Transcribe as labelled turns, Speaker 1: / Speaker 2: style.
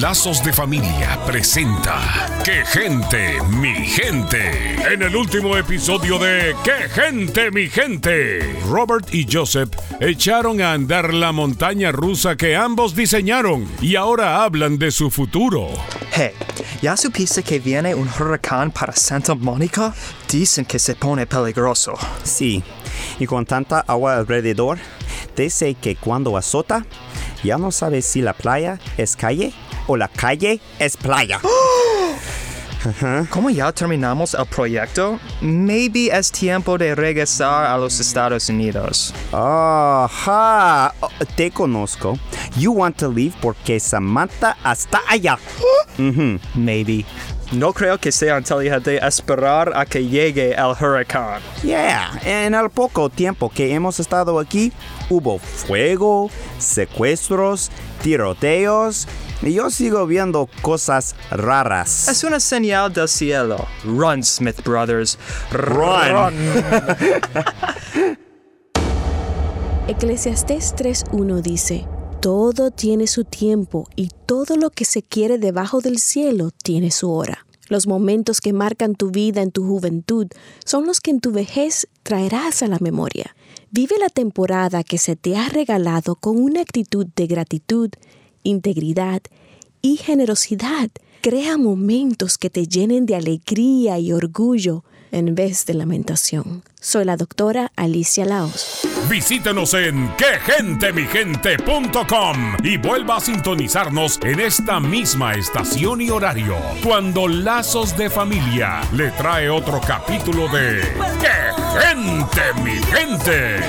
Speaker 1: Lazos de Familia presenta ¡Qué gente, mi gente! En el último episodio de ¡Qué gente, mi gente! Robert y Joseph echaron a andar la montaña rusa que ambos diseñaron y ahora hablan de su futuro.
Speaker 2: Hey, ¿ya supiste que viene un huracán para Santa Mónica? Dicen que se pone peligroso.
Speaker 3: Sí, y con tanta agua alrededor, dice que cuando azota, ya no sabes si la playa es calle o la calle es playa.
Speaker 2: Como ya terminamos el proyecto, maybe es tiempo de regresar a los Estados Unidos.
Speaker 3: Ajá, oh, te conozco. You want to leave porque Samantha está allá. Ujú.
Speaker 2: Maybe. No creo que sea inteligente esperar a que llegue el huracán.
Speaker 3: Yeah, en el poco tiempo que hemos estado aquí, hubo fuego, secuestros, tiroteos, y yo sigo viendo cosas raras.
Speaker 2: Es una señal del cielo. Run, Smith Brothers.
Speaker 3: Run.
Speaker 4: Eclesiastés 3.1 dice, Todo tiene su tiempo y todo lo que se quiere debajo del cielo tiene su hora. Los momentos que marcan tu vida en tu juventud son los que en tu vejez traerás a la memoria. Vive la temporada que se te ha regalado con una actitud de gratitud, integridad y generosidad. Crea momentos que te llenen de alegría y orgullo en vez de lamentación. Soy la doctora Alicia Laos.
Speaker 1: Visítenos en quegentemigente.com y vuelva a sintonizarnos en esta misma estación y horario cuando Lazos de Familia le trae otro capítulo de ¡Qué gente, mi gente!